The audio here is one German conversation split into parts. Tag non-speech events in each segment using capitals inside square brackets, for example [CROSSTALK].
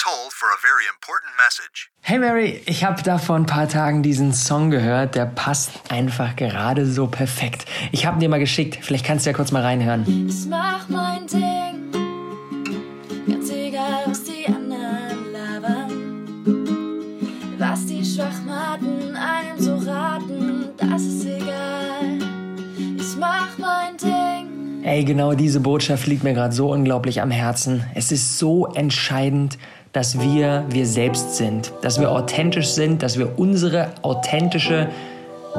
Please hold for a very important message. Hey Mary, ich habe da vor ein paar Tagen diesen Song gehört, der passt einfach gerade so perfekt. Ich habe dir mal geschickt, vielleicht kannst du ja kurz mal reinhören. Ich mach mein Ding, ganz egal, was die anderen labern. Was die Schwachmaten einem so raten, das ist egal. Ich mach mein Ding. Ey, genau diese Botschaft liegt mir gerade so unglaublich am Herzen. Es ist so entscheidend, dass wir wir selbst sind, dass wir authentisch sind, dass wir unsere authentische,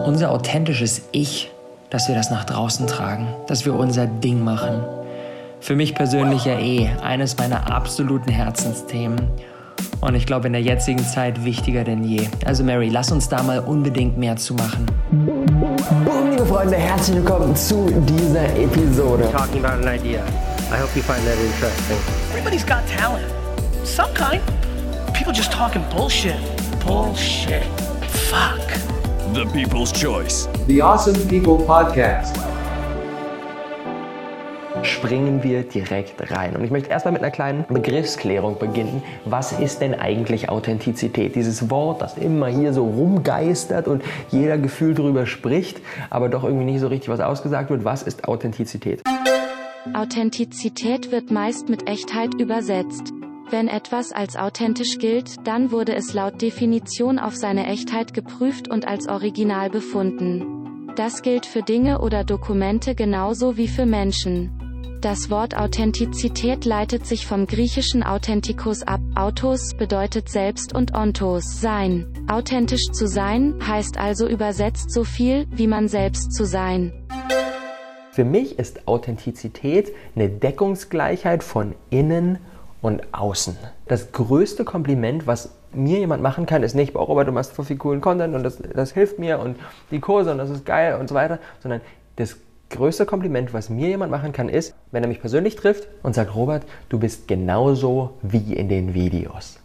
unser authentisches Ich, dass wir das nach draußen tragen, dass wir unser Ding machen. Für mich persönlich ja eh eines meiner absoluten Herzensthemen. Und ich glaube in der jetzigen Zeit wichtiger denn je. Also Mary, lass uns da mal unbedingt mehr zu machen. Boom, liebe Freunde, herzlich willkommen zu dieser Episode. talking about an idea. I hope you find that interesting. Everybody's got talent. Some kind. People just talking bullshit. Bullshit. Fuck. The People's Choice. The Awesome People Podcast. springen wir direkt rein. Und ich möchte erstmal mit einer kleinen Begriffsklärung beginnen. Was ist denn eigentlich Authentizität? Dieses Wort, das immer hier so rumgeistert und jeder Gefühl drüber spricht, aber doch irgendwie nicht so richtig was ausgesagt wird. Was ist Authentizität? Authentizität wird meist mit Echtheit übersetzt. Wenn etwas als authentisch gilt, dann wurde es laut Definition auf seine Echtheit geprüft und als original befunden. Das gilt für Dinge oder Dokumente genauso wie für Menschen. Das Wort Authentizität leitet sich vom griechischen Authentikos ab. Autos bedeutet selbst und ontos sein. Authentisch zu sein heißt also übersetzt so viel wie man selbst zu sein. Für mich ist Authentizität eine Deckungsgleichheit von innen und außen. Das größte Kompliment, was mir jemand machen kann, ist nicht, oh Robert, du machst voll viel coolen Content und das, das hilft mir und die Kurse und das ist geil und so weiter, sondern das größte Kompliment, was mir jemand machen kann, ist, wenn er mich persönlich trifft und sagt, Robert, du bist genauso wie in den Videos.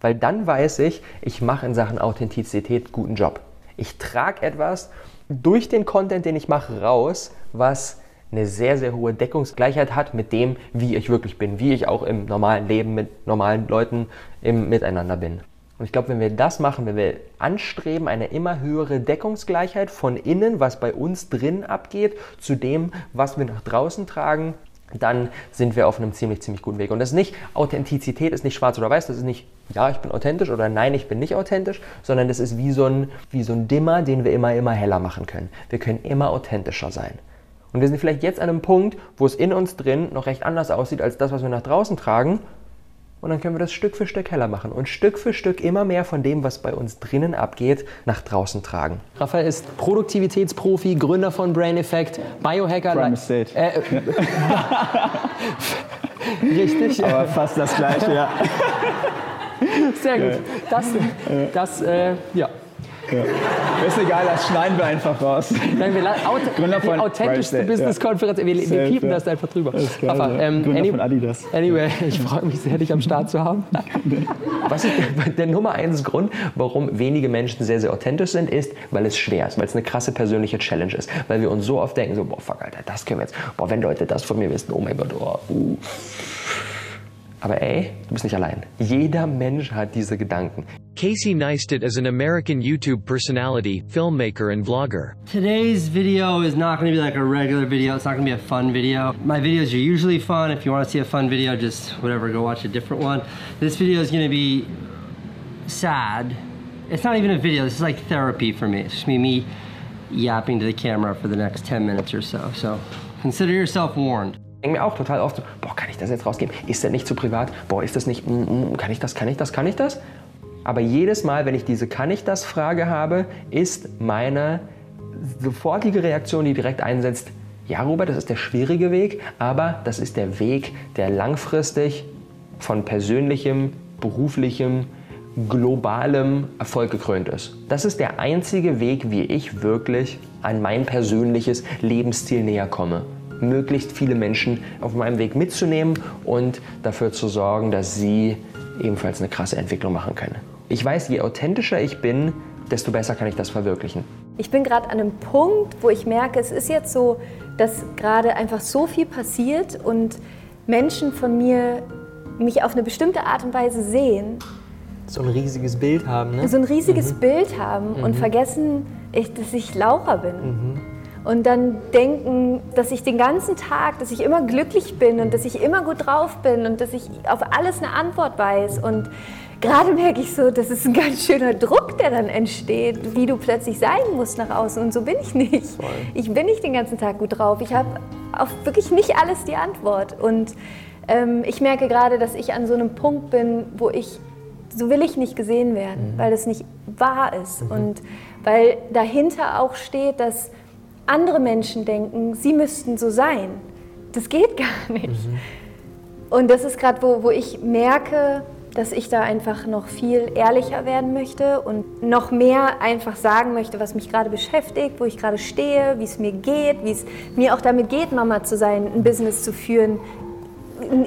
Weil dann weiß ich, ich mache in Sachen Authentizität guten Job. Ich trage etwas durch den Content, den ich mache, raus, was eine sehr, sehr hohe Deckungsgleichheit hat mit dem, wie ich wirklich bin, wie ich auch im normalen Leben mit normalen Leuten im Miteinander bin. Und ich glaube, wenn wir das machen, wenn wir anstreben, eine immer höhere Deckungsgleichheit von innen, was bei uns drin abgeht, zu dem, was wir nach draußen tragen, dann sind wir auf einem ziemlich, ziemlich guten Weg. Und das ist nicht, Authentizität ist nicht schwarz oder weiß, das ist nicht, ja, ich bin authentisch oder nein, ich bin nicht authentisch, sondern das ist wie so ein, wie so ein Dimmer, den wir immer, immer heller machen können. Wir können immer authentischer sein. Und wir sind vielleicht jetzt an einem Punkt, wo es in uns drin noch recht anders aussieht als das, was wir nach draußen tragen. Und dann können wir das Stück für Stück heller machen und Stück für Stück immer mehr von dem, was bei uns drinnen abgeht, nach draußen tragen. Raphael ist Produktivitätsprofi, Gründer von Brain Effect, Biohacker. Prime Estate. Äh, [LAUGHS] richtig. Aber fast das gleiche, ja. Sehr gut. Das, das, äh, ja. Ja. Ist egal, das schneiden wir einfach raus. Nein, wir Gründer die von authentischste Brightstate, Business-Konferenz. Wir, wir Safe, piepen ja. das einfach drüber. Geil, ja. ähm, Gründer any- von Adidas. Anyway, [LAUGHS] ich freue mich sehr, dich am Start zu haben. Was ist der, der Nummer eins Grund, warum wenige Menschen sehr, sehr authentisch sind, ist, weil es schwer ist, weil es eine krasse persönliche Challenge ist. Weil wir uns so oft denken, so, boah, fuck, Alter, das können wir jetzt. Boah, wenn Leute das von mir wissen, oh mein Gott, oh, uh. Aber ey, du bist nicht allein. Jeder Mensch hat diese Gedanken. Casey Neistat is an American YouTube personality, filmmaker, and vlogger. Today's video is not going to be like a regular video. It's not going to be a fun video. My videos are usually fun. If you want to see a fun video, just whatever, go watch a different one. This video is going to be sad. It's not even a video. This is like therapy for me. It's just me, me yapping to the camera for the next 10 minutes or so. So consider yourself warned. Denke mir auch total oft so, boah, kann ich das jetzt rausgeben? Ist der nicht zu privat? Boah, ist das nicht, mm, mm, kann ich das, kann ich das, kann ich das? Aber jedes Mal, wenn ich diese Kann ich das Frage habe, ist meine sofortige Reaktion, die direkt einsetzt, ja Robert, das ist der schwierige Weg, aber das ist der Weg, der langfristig von persönlichem, beruflichem, globalem Erfolg gekrönt ist. Das ist der einzige Weg, wie ich wirklich an mein persönliches Lebensziel näher komme. Möglichst viele Menschen auf meinem Weg mitzunehmen und dafür zu sorgen, dass sie ebenfalls eine krasse Entwicklung machen können. Ich weiß, je authentischer ich bin, desto besser kann ich das verwirklichen. Ich bin gerade an einem Punkt, wo ich merke, es ist jetzt so, dass gerade einfach so viel passiert und Menschen von mir mich auf eine bestimmte Art und Weise sehen. So ein riesiges Bild haben, ne? So ein riesiges mhm. Bild haben und mhm. vergessen, ich, dass ich Laura bin. Mhm. Und dann denken, dass ich den ganzen Tag, dass ich immer glücklich bin und dass ich immer gut drauf bin und dass ich auf alles eine Antwort weiß. Und gerade merke ich so, das ist ein ganz schöner Druck, der dann entsteht, wie du plötzlich sein musst nach außen. Und so bin ich nicht. Ich bin nicht den ganzen Tag gut drauf. Ich habe auf wirklich nicht alles die Antwort. Und ähm, ich merke gerade, dass ich an so einem Punkt bin, wo ich, so will ich nicht gesehen werden, mhm. weil das nicht wahr ist. Mhm. Und weil dahinter auch steht, dass andere Menschen denken, sie müssten so sein. Das geht gar [LAUGHS] nicht. Mhm. Und das ist gerade, wo, wo ich merke, dass ich da einfach noch viel ehrlicher werden möchte und noch mehr einfach sagen möchte, was mich gerade beschäftigt, wo ich gerade stehe, wie es mir geht, wie es mir auch damit geht, Mama zu sein, ein Business zu führen,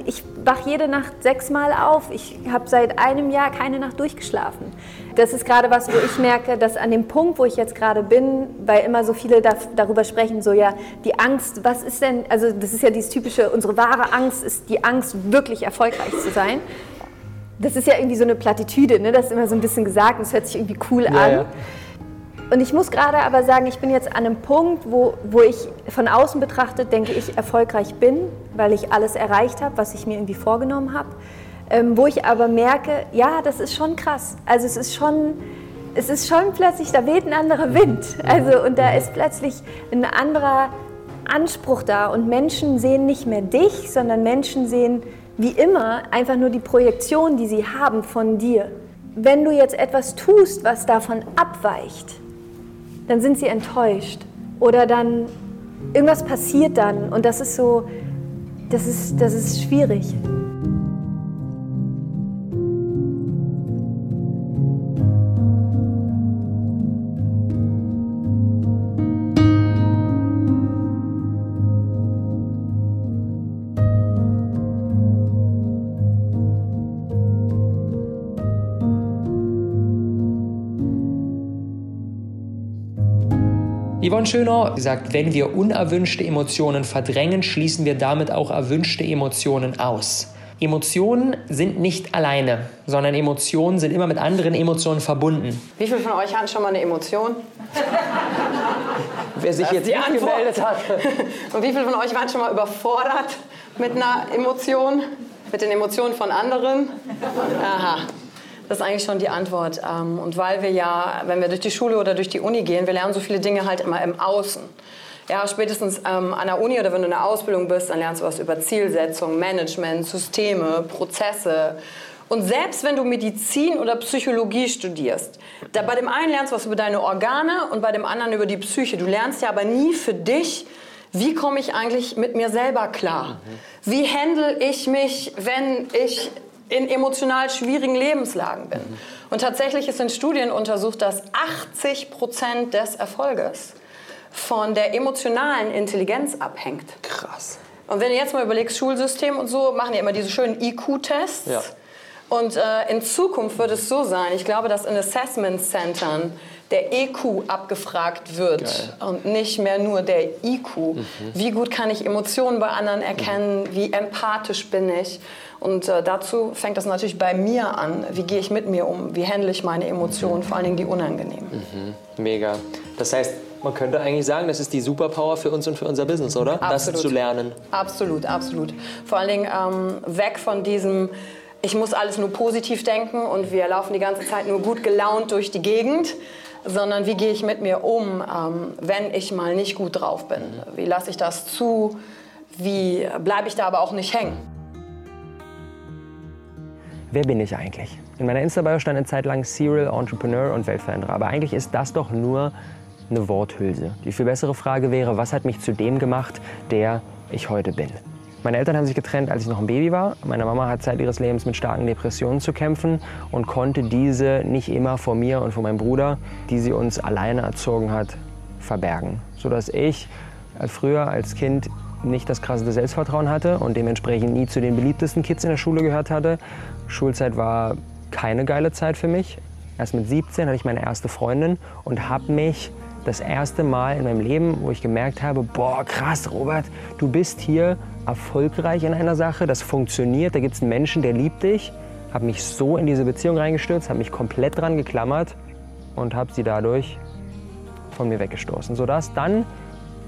ich wache jede Nacht sechsmal auf. Ich habe seit einem Jahr keine Nacht durchgeschlafen. Das ist gerade was, wo ich merke, dass an dem Punkt, wo ich jetzt gerade bin, weil immer so viele da, darüber sprechen, so ja, die Angst, was ist denn, also das ist ja dieses typische, unsere wahre Angst ist die Angst, wirklich erfolgreich zu sein. Das ist ja irgendwie so eine Plattitüde, ne? das ist immer so ein bisschen gesagt, das hört sich irgendwie cool an. Ja. Und ich muss gerade aber sagen, ich bin jetzt an einem Punkt, wo, wo ich von außen betrachtet denke, ich erfolgreich bin, weil ich alles erreicht habe, was ich mir irgendwie vorgenommen habe. Ähm, wo ich aber merke, ja, das ist schon krass. Also es ist schon, es ist schon plötzlich, da weht ein anderer Wind. Also und da ist plötzlich ein anderer Anspruch da. Und Menschen sehen nicht mehr dich, sondern Menschen sehen wie immer einfach nur die Projektion, die sie haben von dir. Wenn du jetzt etwas tust, was davon abweicht, dann sind sie enttäuscht. Oder dann irgendwas passiert dann und das ist so, das ist, das ist schwierig. Yvonne Schöner sagt, wenn wir unerwünschte Emotionen verdrängen, schließen wir damit auch erwünschte Emotionen aus. Emotionen sind nicht alleine, sondern Emotionen sind immer mit anderen Emotionen verbunden. Wie viele von euch hatten schon mal eine Emotion? Wer sich jetzt nicht gemeldet hat. [LAUGHS] Und wie viele von euch waren schon mal überfordert mit einer Emotion? Mit den Emotionen von anderen? Aha. Das ist eigentlich schon die Antwort. Ähm, und weil wir ja, wenn wir durch die Schule oder durch die Uni gehen, wir lernen so viele Dinge halt immer im Außen. Ja, spätestens ähm, an der Uni oder wenn du in der Ausbildung bist, dann lernst du was über Zielsetzung, Management, Systeme, Prozesse. Und selbst wenn du Medizin oder Psychologie studierst, da bei dem einen lernst du was über deine Organe und bei dem anderen über die Psyche. Du lernst ja aber nie für dich, wie komme ich eigentlich mit mir selber klar? Mhm. Wie handle ich mich, wenn ich in emotional schwierigen Lebenslagen bin. Mhm. Und tatsächlich ist in Studien untersucht, dass 80 Prozent des Erfolges von der emotionalen Intelligenz abhängt. Krass. Und wenn du jetzt mal überlegst, Schulsystem und so, machen die immer diese schönen IQ-Tests. Ja. Und äh, in Zukunft wird es so sein, ich glaube, dass in Assessment Centern der EQ abgefragt wird Geil. und nicht mehr nur der IQ. Mhm. Wie gut kann ich Emotionen bei anderen erkennen? Wie empathisch bin ich? Und äh, dazu fängt das natürlich bei mir an. Wie gehe ich mit mir um? Wie handle ich meine Emotionen, vor allen Dingen die unangenehmen? Mhm. Mega. Das heißt, man könnte eigentlich sagen, das ist die Superpower für uns und für unser Business, oder? Absolut. Das zu lernen. Absolut, absolut. Vor allen Dingen ähm, weg von diesem ich muss alles nur positiv denken und wir laufen die ganze Zeit nur gut gelaunt durch die Gegend, sondern wie gehe ich mit mir um, ähm, wenn ich mal nicht gut drauf bin? Mhm. Wie lasse ich das zu? Wie bleibe ich da aber auch nicht hängen? Wer bin ich eigentlich? In meiner Insta-Bio stand eine Zeit lang Serial Entrepreneur und Weltveränderer. Aber eigentlich ist das doch nur eine Worthülse. Die viel bessere Frage wäre, was hat mich zu dem gemacht, der ich heute bin? Meine Eltern haben sich getrennt, als ich noch ein Baby war. Meine Mama hat Zeit ihres Lebens mit starken Depressionen zu kämpfen und konnte diese nicht immer vor mir und vor meinem Bruder, die sie uns alleine erzogen hat, verbergen. Sodass ich früher als Kind nicht das krasse Selbstvertrauen hatte und dementsprechend nie zu den beliebtesten Kids in der Schule gehört hatte. Schulzeit war keine geile Zeit für mich. Erst mit 17 hatte ich meine erste Freundin und habe mich das erste Mal in meinem Leben, wo ich gemerkt habe, boah, krass, Robert, du bist hier erfolgreich in einer Sache, das funktioniert, da gibt es einen Menschen, der liebt dich. Habe mich so in diese Beziehung reingestürzt, habe mich komplett dran geklammert und habe sie dadurch von mir weggestoßen. Sodass dann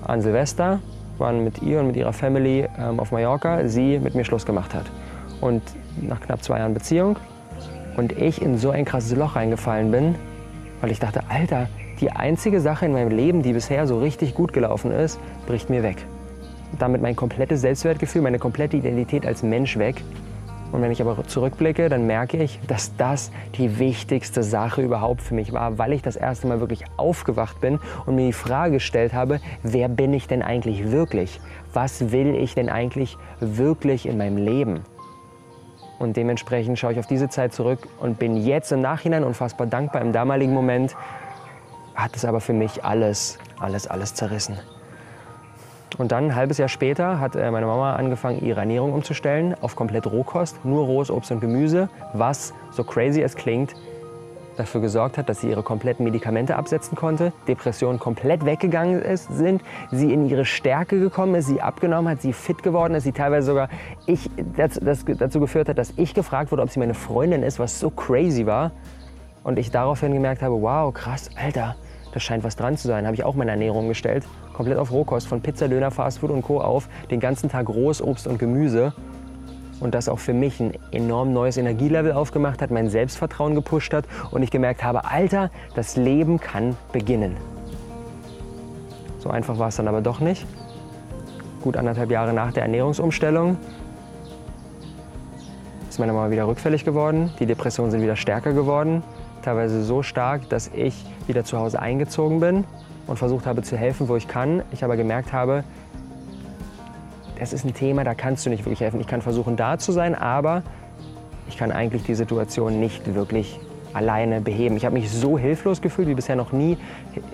an Silvester, waren mit ihr und mit ihrer Family ähm, auf Mallorca, sie mit mir Schluss gemacht hat. Und nach knapp zwei Jahren Beziehung und ich in so ein krasses Loch reingefallen bin, weil ich dachte, Alter, die einzige Sache in meinem Leben, die bisher so richtig gut gelaufen ist, bricht mir weg. Damit mein komplettes Selbstwertgefühl, meine komplette Identität als Mensch weg. Und wenn ich aber zurückblicke, dann merke ich, dass das die wichtigste Sache überhaupt für mich war, weil ich das erste Mal wirklich aufgewacht bin und mir die Frage gestellt habe, wer bin ich denn eigentlich wirklich? Was will ich denn eigentlich wirklich in meinem Leben? Und dementsprechend schaue ich auf diese Zeit zurück und bin jetzt im Nachhinein unfassbar dankbar. Im damaligen Moment hat es aber für mich alles, alles, alles zerrissen. Und dann, ein halbes Jahr später, hat äh, meine Mama angefangen, ihre Ernährung umzustellen auf komplett Rohkost, nur rohes Obst und Gemüse, was, so crazy es klingt, dafür gesorgt hat, dass sie ihre kompletten Medikamente absetzen konnte, Depressionen komplett weggegangen ist, sind, sie in ihre Stärke gekommen ist, sie abgenommen hat, sie fit geworden ist, sie teilweise sogar ich, das, das dazu geführt hat, dass ich gefragt wurde, ob sie meine Freundin ist, was so crazy war. Und ich daraufhin gemerkt habe, wow, krass, Alter, da scheint was dran zu sein. Habe ich auch meine Ernährung gestellt, komplett auf Rohkost, von Pizza, Döner, Fastfood und Co. auf, den ganzen Tag rohes Obst und Gemüse und das auch für mich ein enorm neues Energielevel aufgemacht hat, mein Selbstvertrauen gepusht hat und ich gemerkt habe, Alter, das Leben kann beginnen. So einfach war es dann aber doch nicht. Gut anderthalb Jahre nach der Ernährungsumstellung ist meine Mama wieder rückfällig geworden, die Depressionen sind wieder stärker geworden, teilweise so stark, dass ich wieder zu Hause eingezogen bin und versucht habe zu helfen, wo ich kann. Ich aber gemerkt habe, das ist ein Thema, da kannst du nicht wirklich helfen. Ich kann versuchen, da zu sein, aber ich kann eigentlich die Situation nicht wirklich alleine beheben. Ich habe mich so hilflos gefühlt, wie bisher noch nie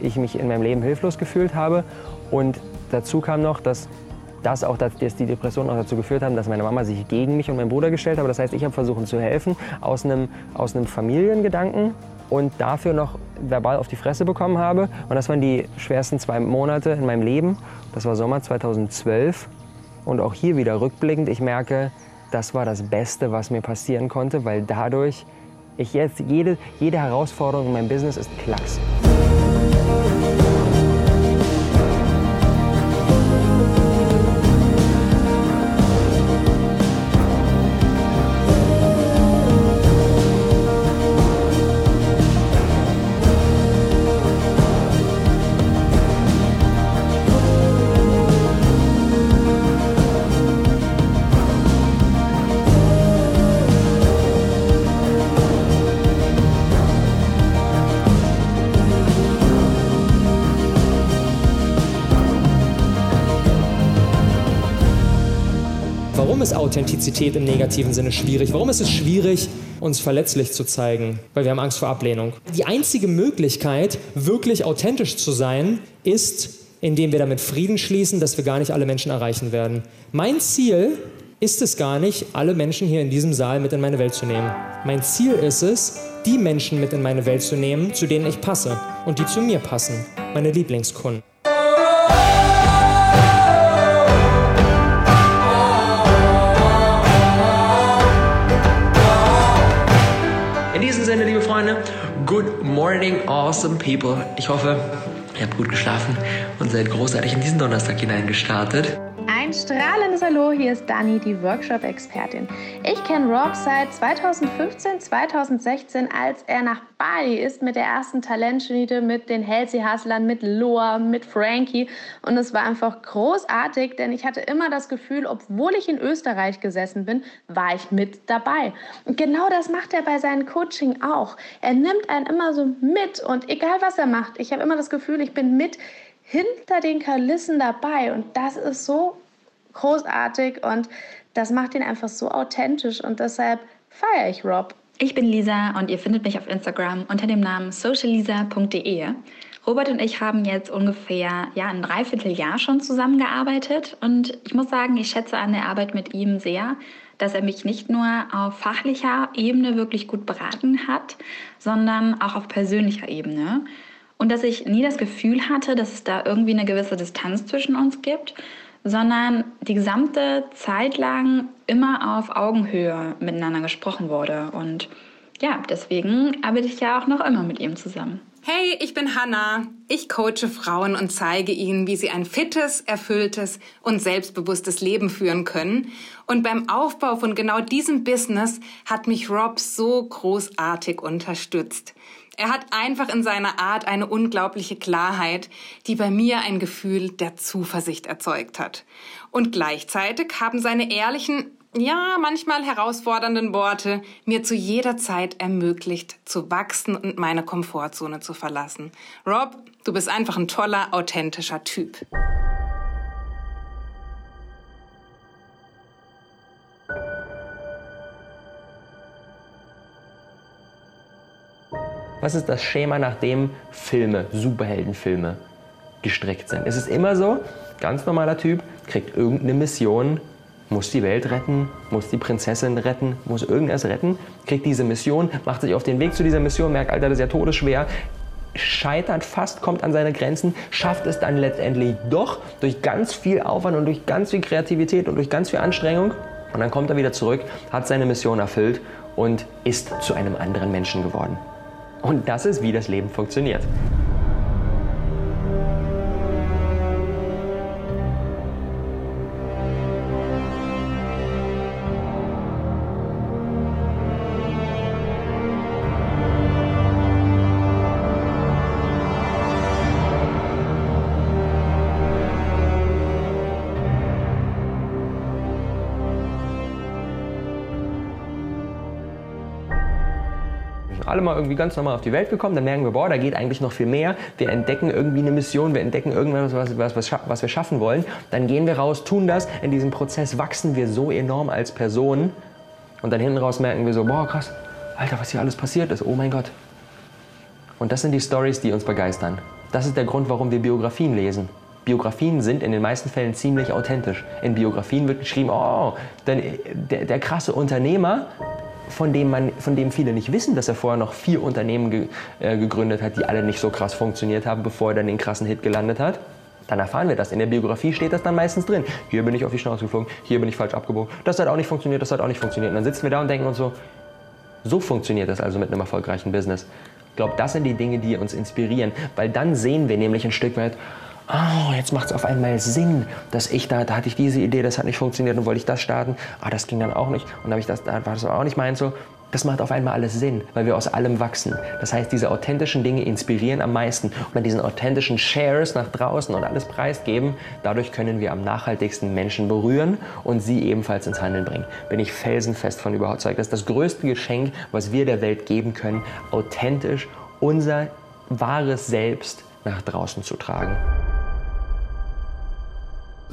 ich mich in meinem Leben hilflos gefühlt habe. Und dazu kam noch, dass das auch, dass die Depressionen auch dazu geführt haben, dass meine Mama sich gegen mich und meinen Bruder gestellt hat. Das heißt, ich habe versucht zu helfen aus einem, aus einem Familiengedanken und dafür noch verbal auf die Fresse bekommen habe. Und das waren die schwersten zwei Monate in meinem Leben. Das war Sommer 2012. Und auch hier wieder rückblickend, ich merke, das war das Beste, was mir passieren konnte, weil dadurch ich jetzt jede, jede Herausforderung in meinem Business ist Klacks. Authentizität im negativen Sinne schwierig? Warum ist es schwierig, uns verletzlich zu zeigen? Weil wir haben Angst vor Ablehnung. Die einzige Möglichkeit, wirklich authentisch zu sein, ist, indem wir damit Frieden schließen, dass wir gar nicht alle Menschen erreichen werden. Mein Ziel ist es gar nicht, alle Menschen hier in diesem Saal mit in meine Welt zu nehmen. Mein Ziel ist es, die Menschen mit in meine Welt zu nehmen, zu denen ich passe und die zu mir passen, meine Lieblingskunden. Morning, awesome people. Ich hoffe, ihr habt gut geschlafen und seid großartig in diesen Donnerstag hineingestartet. Strahlendes Hallo, hier ist Dani, die Workshop-Expertin. Ich kenne Rob seit 2015, 2016, als er nach Bali ist mit der ersten Talentschmiede, mit den Halsey Hustlern, mit Loa, mit Frankie. Und es war einfach großartig, denn ich hatte immer das Gefühl, obwohl ich in Österreich gesessen bin, war ich mit dabei. Und genau das macht er bei seinem Coaching auch. Er nimmt einen immer so mit und egal was er macht, ich habe immer das Gefühl, ich bin mit hinter den Kulissen dabei und das ist so großartig und das macht ihn einfach so authentisch und deshalb feiere ich Rob. Ich bin Lisa und ihr findet mich auf Instagram unter dem Namen socialisa.de. Robert und ich haben jetzt ungefähr ja, ein Dreivierteljahr schon zusammengearbeitet und ich muss sagen, ich schätze an der Arbeit mit ihm sehr, dass er mich nicht nur auf fachlicher Ebene wirklich gut beraten hat, sondern auch auf persönlicher Ebene. und dass ich nie das Gefühl hatte, dass es da irgendwie eine gewisse Distanz zwischen uns gibt, sondern die gesamte Zeit lang immer auf Augenhöhe miteinander gesprochen wurde. Und ja, deswegen arbeite ich ja auch noch immer mit ihm zusammen. Hey, ich bin Hanna. Ich coache Frauen und zeige ihnen, wie sie ein fittes, erfülltes und selbstbewusstes Leben führen können. Und beim Aufbau von genau diesem Business hat mich Rob so großartig unterstützt. Er hat einfach in seiner Art eine unglaubliche Klarheit, die bei mir ein Gefühl der Zuversicht erzeugt hat. Und gleichzeitig haben seine ehrlichen, ja, manchmal herausfordernden Worte mir zu jeder Zeit ermöglicht, zu wachsen und meine Komfortzone zu verlassen. Rob, du bist einfach ein toller, authentischer Typ. Was ist das Schema, nach dem Filme, Superheldenfilme gestrickt sind? Es ist immer so, ganz normaler Typ, kriegt irgendeine Mission, muss die Welt retten, muss die Prinzessin retten, muss irgendwas retten, kriegt diese Mission, macht sich auf den Weg zu dieser Mission, merkt, Alter, das ist ja todesschwer, scheitert fast, kommt an seine Grenzen, schafft es dann letztendlich doch durch ganz viel Aufwand und durch ganz viel Kreativität und durch ganz viel Anstrengung. Und dann kommt er wieder zurück, hat seine Mission erfüllt und ist zu einem anderen Menschen geworden. Und das ist, wie das Leben funktioniert. Alle mal irgendwie ganz normal auf die Welt gekommen, dann merken wir, boah, da geht eigentlich noch viel mehr. Wir entdecken irgendwie eine Mission, wir entdecken irgendwas, was, was, was, was wir schaffen wollen. Dann gehen wir raus, tun das. In diesem Prozess wachsen wir so enorm als Person. Und dann hinten raus merken wir so, boah, krass, Alter, was hier alles passiert ist, oh mein Gott. Und das sind die Stories, die uns begeistern. Das ist der Grund, warum wir Biografien lesen. Biografien sind in den meisten Fällen ziemlich authentisch. In Biografien wird geschrieben, oh, der, der, der krasse Unternehmer, von dem, man, von dem viele nicht wissen, dass er vorher noch vier Unternehmen ge, äh, gegründet hat, die alle nicht so krass funktioniert haben, bevor er dann den krassen Hit gelandet hat. Dann erfahren wir das. In der Biografie steht das dann meistens drin. Hier bin ich auf die Schnauze geflogen, hier bin ich falsch abgebogen. Das hat auch nicht funktioniert, das hat auch nicht funktioniert. Und dann sitzen wir da und denken uns so, so funktioniert das also mit einem erfolgreichen Business. Ich glaube, das sind die Dinge, die uns inspirieren, weil dann sehen wir nämlich ein Stück weit, oh, jetzt macht es auf einmal Sinn, dass ich da, da hatte ich diese Idee, das hat nicht funktioniert und wollte ich das starten, ah, das ging dann auch nicht und habe ich das, da war das auch nicht meins so. Das macht auf einmal alles Sinn, weil wir aus allem wachsen. Das heißt, diese authentischen Dinge inspirieren am meisten. Und bei diesen authentischen Shares nach draußen und alles preisgeben, dadurch können wir am nachhaltigsten Menschen berühren und sie ebenfalls ins Handeln bringen. Bin ich felsenfest von überzeugt. Das ist das größte Geschenk, was wir der Welt geben können, authentisch unser wahres Selbst nach draußen zu tragen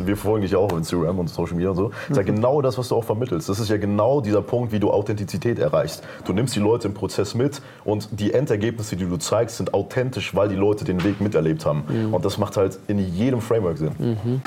wir verfolgen dich ja auch auf Instagram und Social Media und so. Das ist ja genau das, was du auch vermittelst. Das ist ja genau dieser Punkt, wie du Authentizität erreichst. Du nimmst die Leute im Prozess mit und die Endergebnisse, die du zeigst, sind authentisch, weil die Leute den Weg miterlebt haben. Mhm. Und das macht halt in jedem Framework Sinn. Mhm.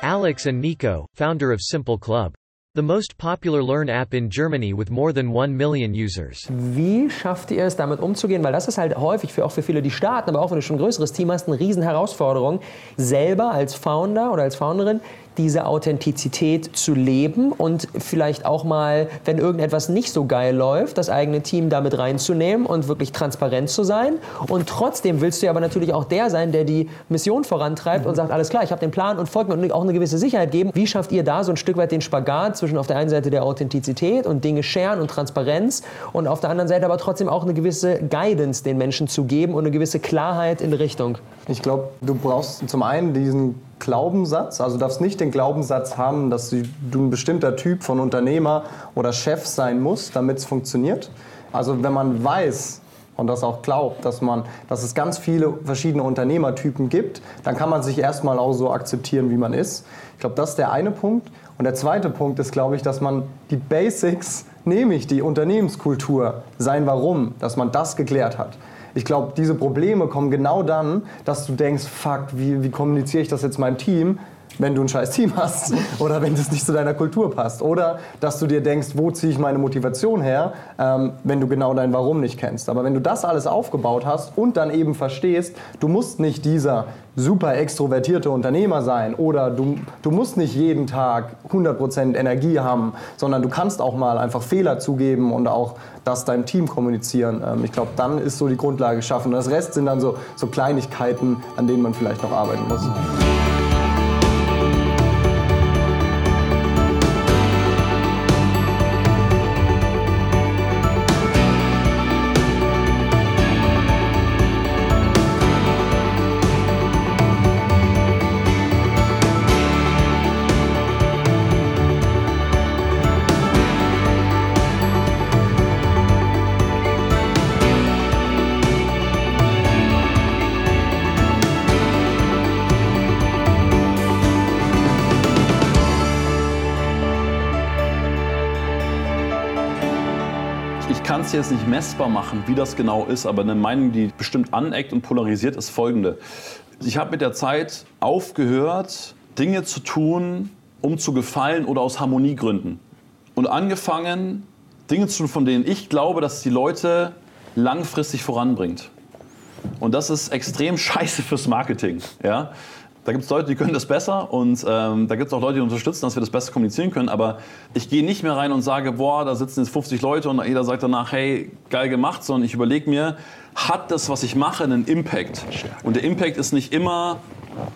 Alex and Nico, founder of Simple Club. The most popular Learn app in Germany with more than 1 million users. Wie schafft ihr es, damit umzugehen? Weil das ist halt häufig für, auch für viele, die starten, aber auch wenn du schon ein größeres Team hast, eine Riesenherausforderung, selber als Founder oder als Founderin diese Authentizität zu leben und vielleicht auch mal, wenn irgendetwas nicht so geil läuft, das eigene Team damit reinzunehmen und wirklich transparent zu sein. Und trotzdem willst du aber natürlich auch der sein, der die Mission vorantreibt mhm. und sagt, alles klar, ich habe den Plan und folgt mir und auch eine gewisse Sicherheit geben. Wie schafft ihr da so ein Stück weit den Spagat zwischen auf der einen Seite der Authentizität und Dinge scheren und Transparenz und auf der anderen Seite aber trotzdem auch eine gewisse Guidance den Menschen zu geben und eine gewisse Klarheit in Richtung? Ich glaube, du brauchst zum einen diesen Glaubenssatz. Also du darfst nicht den Glaubenssatz haben, dass du ein bestimmter Typ von Unternehmer oder Chef sein musst, damit es funktioniert. Also wenn man weiß und das auch glaubt, dass, man, dass es ganz viele verschiedene Unternehmertypen gibt, dann kann man sich erstmal auch so akzeptieren, wie man ist. Ich glaube, das ist der eine Punkt. Und der zweite Punkt ist, glaube ich, dass man die Basics, nämlich die Unternehmenskultur, sein Warum, dass man das geklärt hat. Ich glaube, diese Probleme kommen genau dann, dass du denkst, fuck, wie, wie kommuniziere ich das jetzt meinem Team? Wenn du ein scheiß Team hast [LAUGHS] oder wenn das nicht zu deiner Kultur passt. Oder dass du dir denkst, wo ziehe ich meine Motivation her, ähm, wenn du genau dein Warum nicht kennst. Aber wenn du das alles aufgebaut hast und dann eben verstehst, du musst nicht dieser super extrovertierte Unternehmer sein oder du, du musst nicht jeden Tag 100% Energie haben, sondern du kannst auch mal einfach Fehler zugeben und auch das deinem Team kommunizieren. Ähm, ich glaube, dann ist so die Grundlage geschaffen. Und das Rest sind dann so, so Kleinigkeiten, an denen man vielleicht noch arbeiten muss. Ich kann es jetzt nicht messbar machen, wie das genau ist, aber eine Meinung, die bestimmt aneckt und polarisiert, ist folgende. Ich habe mit der Zeit aufgehört, Dinge zu tun, um zu gefallen oder aus Harmoniegründen. Und angefangen, Dinge zu tun, von denen ich glaube, dass die Leute langfristig voranbringt. Und das ist extrem [LAUGHS] scheiße fürs Marketing. Ja? Da gibt es Leute, die können das besser und ähm, da gibt es auch Leute, die unterstützen, dass wir das besser kommunizieren können. Aber ich gehe nicht mehr rein und sage, boah, da sitzen jetzt 50 Leute und jeder sagt danach, hey, geil gemacht, sondern ich überlege mir, hat das, was ich mache, einen Impact? Und der Impact ist nicht immer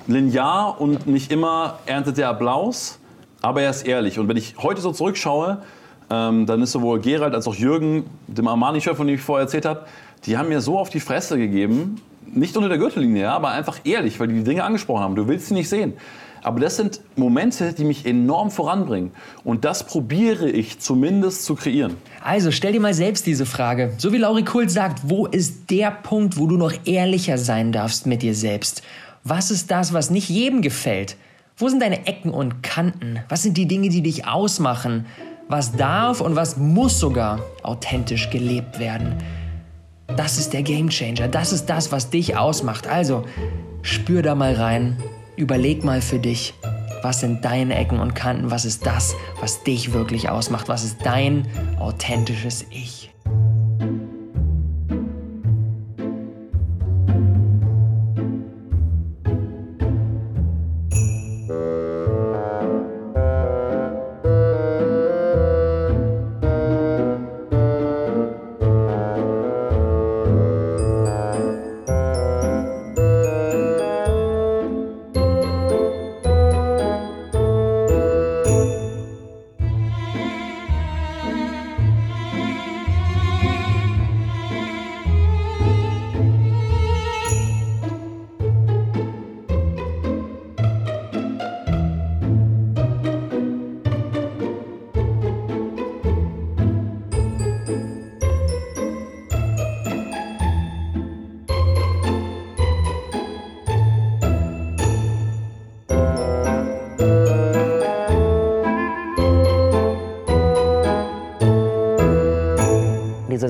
linear und nicht immer erntet der Applaus, aber er ist ehrlich. Und wenn ich heute so zurückschaue, ähm, dann ist sowohl Gerald als auch Jürgen, dem Armani-Chef, von dem ich vorher erzählt habe, die haben mir so auf die Fresse gegeben, nicht unter der Gürtellinie, ja, aber einfach ehrlich, weil die die Dinge angesprochen haben. Du willst sie nicht sehen. Aber das sind Momente, die mich enorm voranbringen. Und das probiere ich zumindest zu kreieren. Also stell dir mal selbst diese Frage. So wie Lauri Kult sagt, wo ist der Punkt, wo du noch ehrlicher sein darfst mit dir selbst? Was ist das, was nicht jedem gefällt? Wo sind deine Ecken und Kanten? Was sind die Dinge, die dich ausmachen? Was darf und was muss sogar authentisch gelebt werden? Das ist der Gamechanger. Das ist das, was dich ausmacht. Also spür da mal rein. Überleg mal für dich, was sind deine Ecken und Kanten? Was ist das, was dich wirklich ausmacht? Was ist dein authentisches Ich?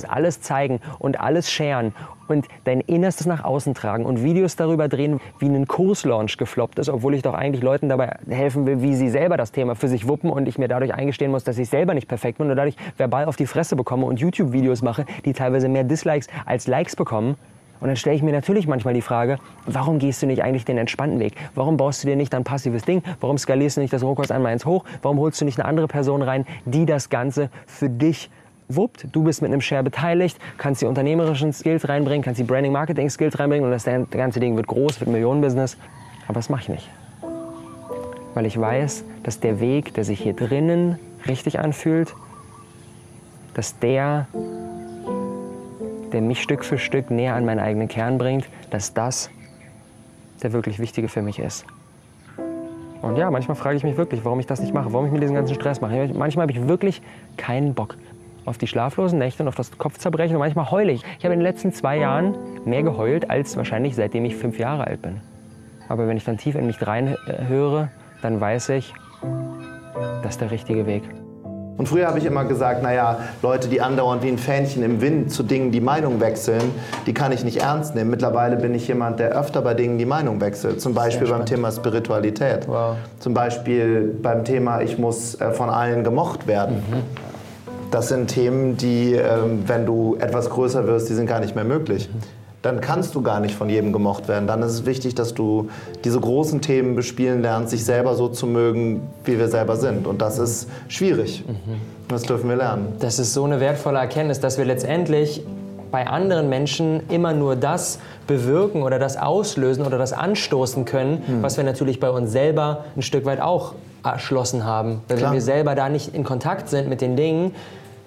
Dieses alles zeigen und alles scheren und dein Innerstes nach außen tragen und Videos darüber drehen, wie ein Kurslaunch gefloppt ist, obwohl ich doch eigentlich Leuten dabei helfen will, wie sie selber das Thema für sich wuppen und ich mir dadurch eingestehen muss, dass ich selber nicht perfekt bin und dadurch verbal auf die Fresse bekomme und YouTube-Videos mache, die teilweise mehr Dislikes als Likes bekommen. Und dann stelle ich mir natürlich manchmal die Frage, warum gehst du nicht eigentlich den entspannten Weg? Warum baust du dir nicht ein passives Ding? Warum skalierst du nicht das Rohkost einmal ins Hoch? Warum holst du nicht eine andere Person rein, die das Ganze für dich wuppt, du bist mit einem Share beteiligt, kannst die unternehmerischen Skills reinbringen, kannst die Branding Marketing Skills reinbringen und das ganze Ding wird groß, wird Millionenbusiness. Aber das mache ich nicht. Weil ich weiß, dass der Weg, der sich hier drinnen richtig anfühlt, dass der, der mich Stück für Stück näher an meinen eigenen Kern bringt, dass das der wirklich Wichtige für mich ist. Und ja, manchmal frage ich mich wirklich, warum ich das nicht mache, warum ich mir diesen ganzen Stress mache. Manchmal habe ich wirklich keinen Bock auf die schlaflosen Nächte und auf das Kopfzerbrechen und manchmal heule ich. Ich habe in den letzten zwei Jahren mehr geheult als wahrscheinlich seitdem ich fünf Jahre alt bin. Aber wenn ich dann tief in mich reinhöre, dann weiß ich, das ist der richtige Weg. Und früher habe ich immer gesagt, naja, Leute, die andauernd wie ein Fähnchen im Wind zu Dingen die Meinung wechseln, die kann ich nicht ernst nehmen. Mittlerweile bin ich jemand, der öfter bei Dingen die Meinung wechselt. Zum Beispiel beim Thema Spiritualität. Wow. Zum Beispiel beim Thema, ich muss äh, von allen gemocht werden. Mhm. Das sind Themen, die, ähm, wenn du etwas größer wirst, die sind gar nicht mehr möglich. Mhm. Dann kannst du gar nicht von jedem gemocht werden. Dann ist es wichtig, dass du diese großen Themen bespielen lernst, sich selber so zu mögen, wie wir selber sind. Und das ist schwierig. Das dürfen wir lernen. Das ist so eine wertvolle Erkenntnis, dass wir letztendlich bei anderen Menschen immer nur das bewirken oder das auslösen oder das anstoßen können, was wir natürlich bei uns selber ein Stück weit auch erschlossen haben. Weil Klar. wenn wir selber da nicht in Kontakt sind mit den Dingen,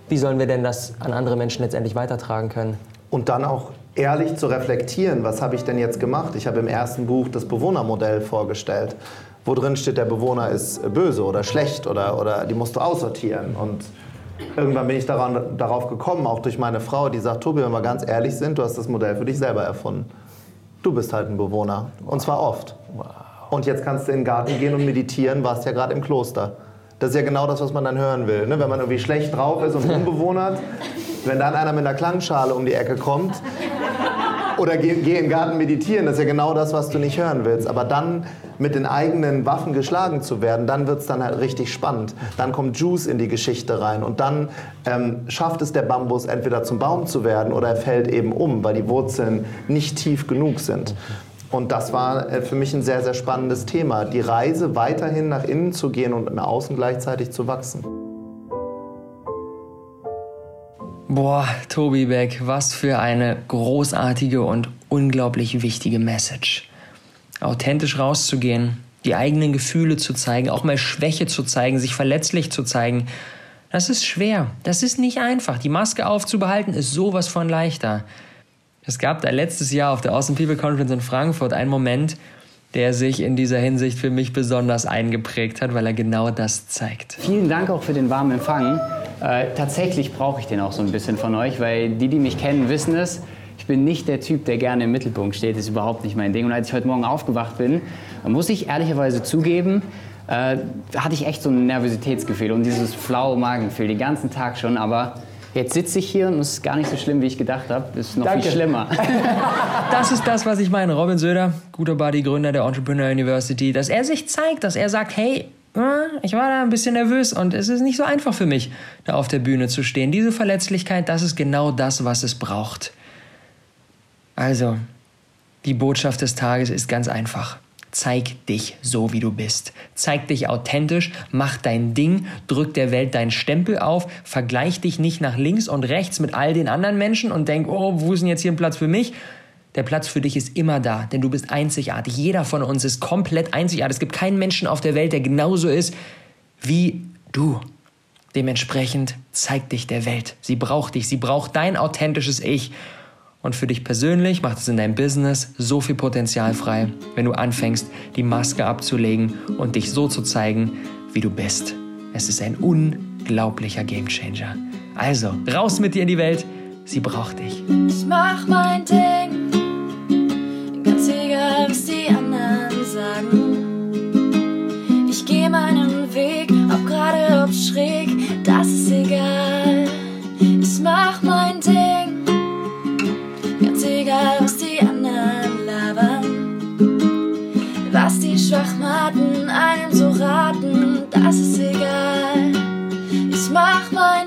wie sollen wir denn das an andere Menschen letztendlich weitertragen können? Und dann auch ehrlich zu reflektieren, was habe ich denn jetzt gemacht? Ich habe im ersten Buch das Bewohnermodell vorgestellt, wo drin steht, der Bewohner ist böse oder schlecht oder, oder die musst du aussortieren. Und irgendwann bin ich daran, darauf gekommen, auch durch meine Frau, die sagt, Tobi, wenn wir ganz ehrlich sind, du hast das Modell für dich selber erfunden. Du bist halt ein Bewohner. Und zwar oft. Und jetzt kannst du in den Garten gehen und meditieren, warst ja gerade im Kloster. Das ist ja genau das, was man dann hören will. Ne? Wenn man irgendwie schlecht drauf ist und unbewohnert, wenn dann einer mit einer Klangschale um die Ecke kommt oder geh, geh im Garten meditieren, das ist ja genau das, was du nicht hören willst. Aber dann mit den eigenen Waffen geschlagen zu werden, dann wird es dann halt richtig spannend. Dann kommt Juice in die Geschichte rein und dann ähm, schafft es der Bambus entweder zum Baum zu werden oder er fällt eben um, weil die Wurzeln nicht tief genug sind. Und das war äh, für mich ein sehr, sehr spannendes Thema. Die Reise weiterhin nach innen zu gehen und im Außen gleichzeitig zu wachsen. Boah, Tobi Beck, was für eine großartige und unglaublich wichtige Message. Authentisch rauszugehen, die eigenen Gefühle zu zeigen, auch mal Schwäche zu zeigen, sich verletzlich zu zeigen, das ist schwer. Das ist nicht einfach. Die Maske aufzubehalten ist sowas von leichter. Es gab da letztes Jahr auf der Awesome People Conference in Frankfurt einen Moment, der sich in dieser Hinsicht für mich besonders eingeprägt hat, weil er genau das zeigt. Vielen Dank auch für den warmen Empfang. Äh, tatsächlich brauche ich den auch so ein bisschen von euch, weil die, die mich kennen, wissen es. Ich bin nicht der Typ, der gerne im Mittelpunkt steht. Das ist überhaupt nicht mein Ding. Und als ich heute Morgen aufgewacht bin, muss ich ehrlicherweise zugeben, äh, hatte ich echt so ein Nervositätsgefühl und dieses flaue Magengefühl den ganzen Tag schon. Aber jetzt sitze ich hier und es ist gar nicht so schlimm, wie ich gedacht habe. Es ist noch Danke. viel schlimmer. [LAUGHS] Das ist das, was ich meine. Robin Söder, guter Buddy, Gründer der Entrepreneur University, dass er sich zeigt, dass er sagt, hey, äh, ich war da ein bisschen nervös und es ist nicht so einfach für mich, da auf der Bühne zu stehen. Diese Verletzlichkeit, das ist genau das, was es braucht. Also, die Botschaft des Tages ist ganz einfach. Zeig dich so, wie du bist. Zeig dich authentisch, mach dein Ding, drück der Welt deinen Stempel auf, vergleich dich nicht nach links und rechts mit all den anderen Menschen und denk, oh, wo ist denn jetzt hier ein Platz für mich? Der Platz für dich ist immer da, denn du bist einzigartig. Jeder von uns ist komplett einzigartig. Es gibt keinen Menschen auf der Welt, der genauso ist wie du. Dementsprechend zeig dich der Welt. Sie braucht dich, sie braucht dein authentisches Ich. Und für dich persönlich macht es in deinem Business so viel Potenzial frei, wenn du anfängst, die Maske abzulegen und dich so zu zeigen, wie du bist. Es ist ein unglaublicher Gamechanger. Also, raus mit dir in die Welt. Sie braucht dich. Ich mach mein Ding. Ganz egal, was die anderen sagen. Ich geh meinen Weg, ob gerade, ob schräg. mach mein